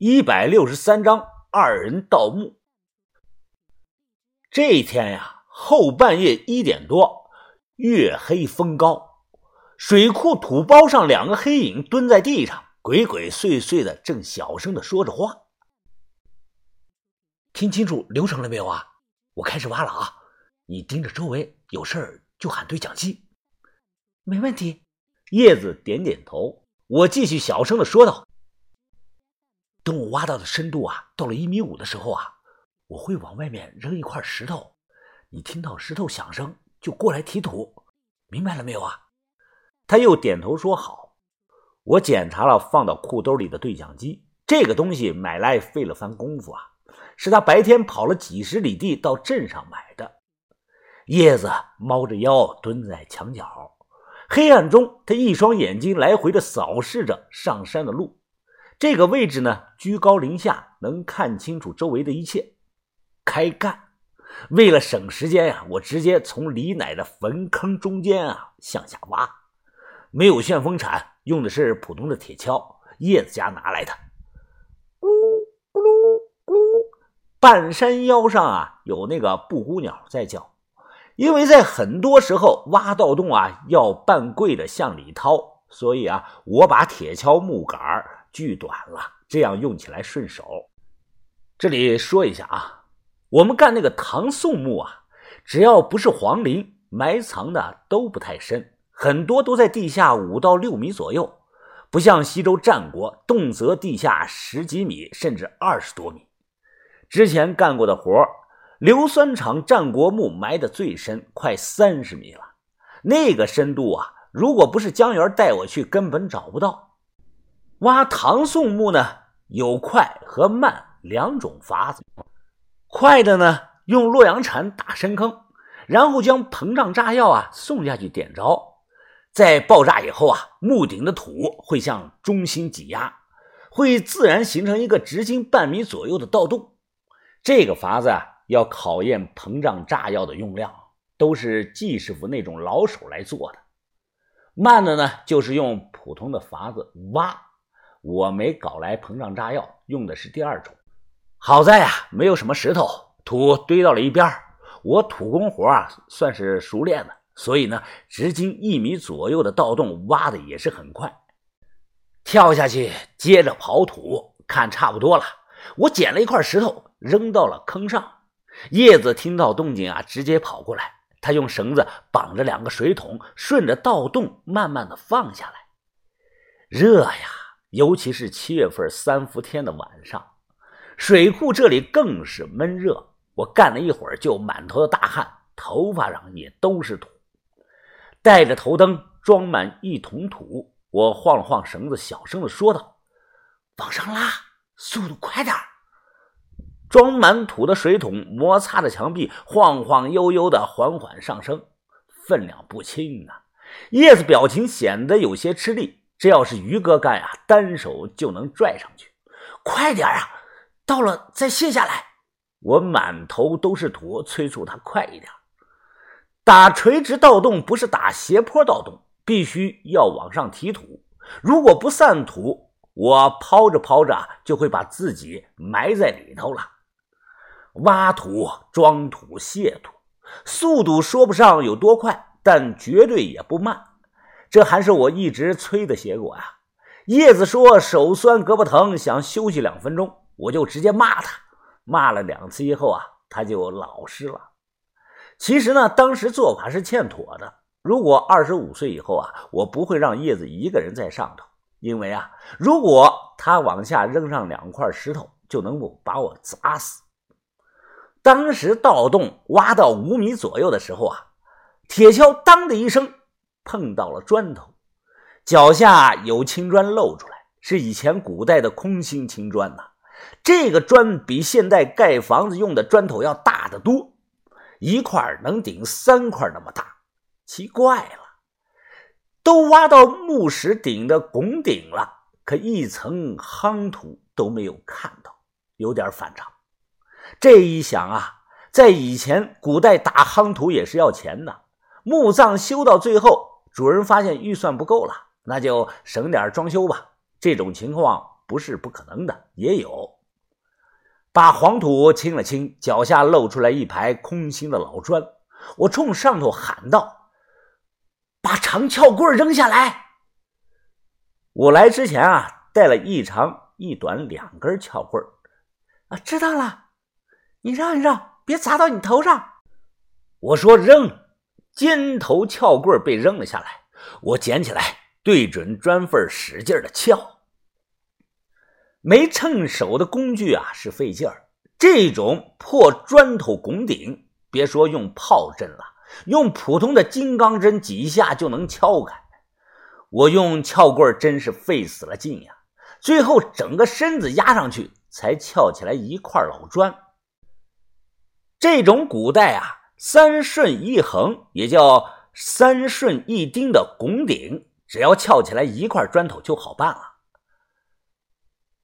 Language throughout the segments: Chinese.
一百六十三章二人盗墓。这一天呀，后半夜一点多，月黑风高，水库土包上两个黑影蹲在地上，鬼鬼祟祟的，正小声的说着话。听清楚流程了没有啊？我开始挖了啊！你盯着周围，有事儿就喊对讲机。没问题。叶子点点头。我继续小声的说道。等我挖到的深度啊，到了一米五的时候啊，我会往外面扔一块石头，你听到石头响声就过来提土，明白了没有啊？他又点头说好。我检查了放到裤兜里的对讲机，这个东西买来费了番功夫啊，是他白天跑了几十里地到镇上买的。叶子猫着腰蹲在墙角，黑暗中他一双眼睛来回的扫视着上山的路。这个位置呢，居高临下，能看清楚周围的一切。开干！为了省时间呀，我直接从李奶的坟坑中间啊向下挖。没有旋风铲，用的是普通的铁锹，叶子家拿来的。咕咕噜咕噜，半山腰上啊有那个布谷鸟在叫。因为在很多时候挖盗洞啊要半跪的向里掏，所以啊我把铁锹木杆巨。短了，这样用起来顺手。这里说一下啊，我们干那个唐宋墓啊，只要不是皇陵，埋藏的都不太深，很多都在地下五到六米左右，不像西周战国，动辄地下十几米，甚至二十多米。之前干过的活硫酸厂战国墓埋的最深，快三十米了。那个深度啊，如果不是江源带我去，根本找不到。挖唐宋墓呢，有快和慢两种法子。快的呢，用洛阳铲打深坑，然后将膨胀炸药啊送下去点着，在爆炸以后啊，墓顶的土会向中心挤压，会自然形成一个直径半米左右的盗洞。这个法子啊，要考验膨胀炸药的用量，都是季师傅那种老手来做的。慢的呢，就是用普通的法子挖。我没搞来膨胀炸药，用的是第二种。好在呀，没有什么石头，土堆到了一边我土工活啊，算是熟练的，所以呢，直径一米左右的盗洞挖的也是很快。跳下去，接着刨土，看差不多了，我捡了一块石头扔到了坑上。叶子听到动静啊，直接跑过来，他用绳子绑着两个水桶，顺着盗洞慢慢的放下来。热呀！尤其是七月份三伏天的晚上，水库这里更是闷热。我干了一会儿，就满头的大汗，头发上也都是土。带着头灯，装满一桶土，我晃了晃绳子，小声的说道：“往上拉，速度快点装满土的水桶摩擦着墙壁，晃晃悠悠的缓缓上升，分量不轻啊。叶子表情显得有些吃力。这要是于哥干呀，单手就能拽上去。快点啊！到了再卸下来。我满头都是土，催促他快一点。打垂直盗洞不是打斜坡盗洞，必须要往上提土。如果不散土，我抛着抛着就会把自己埋在里头了。挖土、装土、卸土，速度说不上有多快，但绝对也不慢。这还是我一直催的结果呀！叶子说手酸胳膊疼，想休息两分钟，我就直接骂他。骂了两次以后啊，他就老实了。其实呢，当时做法是欠妥的。如果二十五岁以后啊，我不会让叶子一个人在上头，因为啊，如果他往下扔上两块石头，就能够把我砸死。当时盗洞挖到五米左右的时候啊，铁锹当的一声。碰到了砖头，脚下有青砖露出来，是以前古代的空心青砖呐。这个砖比现代盖房子用的砖头要大得多，一块能顶三块那么大。奇怪了，都挖到墓石顶的拱顶了，可一层夯土都没有看到，有点反常。这一想啊，在以前古代打夯土也是要钱的，墓葬修到最后。主人发现预算不够了，那就省点装修吧。这种情况不是不可能的，也有。把黄土清了清，脚下露出来一排空心的老砖。我冲上头喊道：“把长撬棍扔下来！”我来之前啊，带了一长一短两根撬棍啊，知道了。你让一让，别砸到你头上。我说扔，尖头撬棍被扔了下来。我捡起来，对准砖缝使劲的撬。没趁手的工具啊，是费劲儿。这种破砖头拱顶。别说用炮阵了，用普通的金刚针几下就能撬开。我用撬棍真是费死了劲呀！最后整个身子压上去，才撬起来一块老砖。这种古代啊，三顺一横，也叫三顺一丁的拱顶，只要撬起来一块砖头就好办了。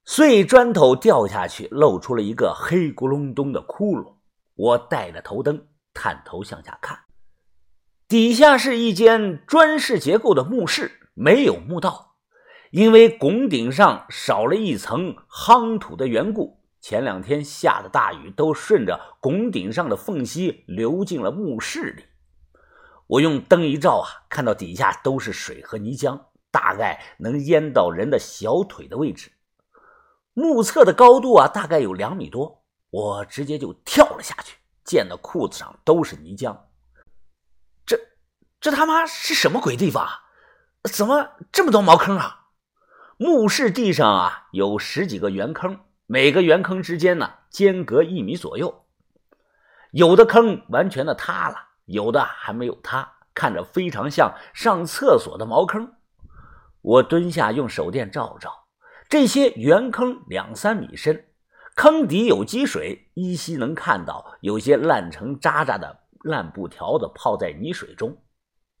碎砖头掉下去，露出了一个黑咕隆咚的窟窿。我带着头灯，探头向下看，底下是一间砖式结构的墓室，没有墓道，因为拱顶上少了一层夯土的缘故，前两天下的大雨都顺着拱顶上的缝隙流进了墓室里。我用灯一照啊，看到底下都是水和泥浆，大概能淹到人的小腿的位置。目测的高度啊，大概有两米多。我直接就跳了下去，溅的裤子上都是泥浆。这这他妈是什么鬼地方？啊怎么这么多茅坑啊？墓室地上啊有十几个圆坑，每个圆坑之间呢间隔一米左右。有的坑完全的塌了，有的还没有塌，看着非常像上厕所的茅坑。我蹲下用手电照照，这些圆坑两三米深。坑底有积水，依稀能看到有些烂成渣渣的烂布条子泡在泥水中。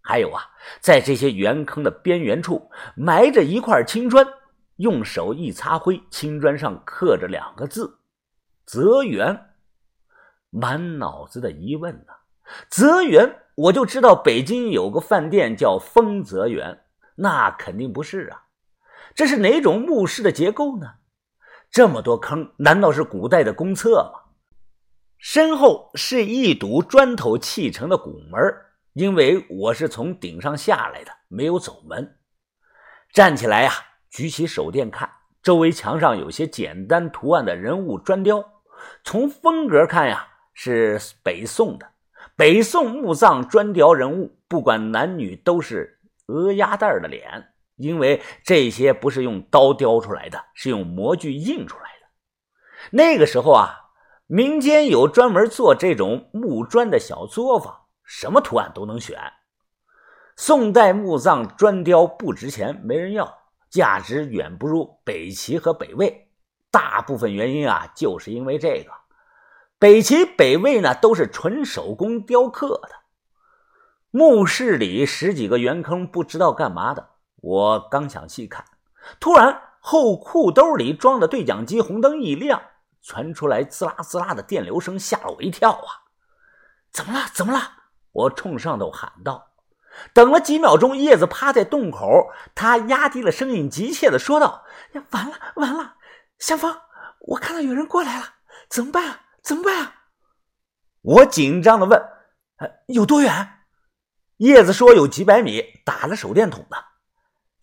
还有啊，在这些圆坑的边缘处埋着一块青砖，用手一擦灰，青砖上刻着两个字“泽园”。满脑子的疑问呢，泽园，我就知道北京有个饭店叫丰泽园，那肯定不是啊。这是哪种墓室的结构呢？这么多坑，难道是古代的公厕吗？身后是一堵砖头砌成的拱门，因为我是从顶上下来的，没有走门。站起来呀，举起手电看，周围墙上有些简单图案的人物砖雕，从风格看呀，是北宋的。北宋墓葬砖雕人物，不管男女，都是鹅鸭蛋的脸。因为这些不是用刀雕出来的，是用模具印出来的。那个时候啊，民间有专门做这种木砖的小作坊，什么图案都能选。宋代墓葬砖雕不值钱，没人要，价值远不如北齐和北魏。大部分原因啊，就是因为这个。北齐、北魏呢，都是纯手工雕刻的。墓室里十几个圆坑，不知道干嘛的。我刚想细看，突然后裤兜里装的对讲机红灯一亮，传出来滋啦滋啦的电流声，吓了我一跳啊！怎么了？怎么了？我冲上头喊道。等了几秒钟，叶子趴在洞口，他压低了声音，急切的说道：“呀，完了，完了！向芳，我看到有人过来了，怎么办啊？怎么办啊？”我紧张的问：“有多远？”叶子说：“有几百米，打了手电筒的。”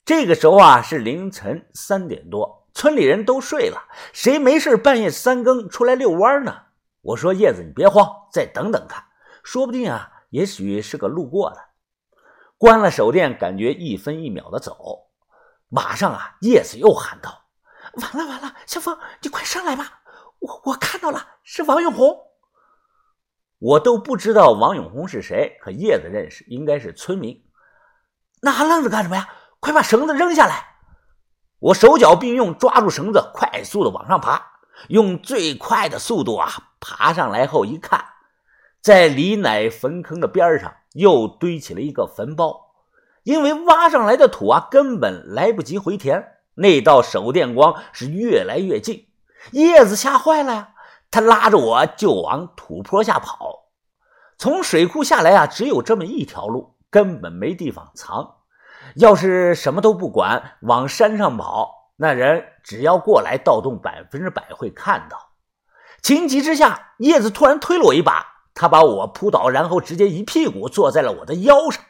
这个时候啊，是凌晨三点多，村里人都睡了，谁没事半夜三更出来遛弯呢？我说叶子，你别慌，再等等看，说不定啊，也许是个路过的。关了手电，感觉一分一秒的走，马上啊，叶子又喊道：“完了完了，小峰，你快上来吧，我我看到了，是王永红。”我都不知道王永红是谁，可叶子认识，应该是村民。那还愣着干什么呀？快把绳子扔下来！我手脚并用，抓住绳子，快速的往上爬。用最快的速度啊，爬上来后一看，在李乃坟坑的边上又堆起了一个坟包。因为挖上来的土啊，根本来不及回填。那道手电光是越来越近，叶子吓坏了呀！他拉着我就往土坡下跑。从水库下来啊，只有这么一条路，根本没地方藏。要是什么都不管，往山上跑，那人只要过来盗洞，百分之百会看到。情急之下，叶子突然推了我一把，他把我扑倒，然后直接一屁股坐在了我的腰上。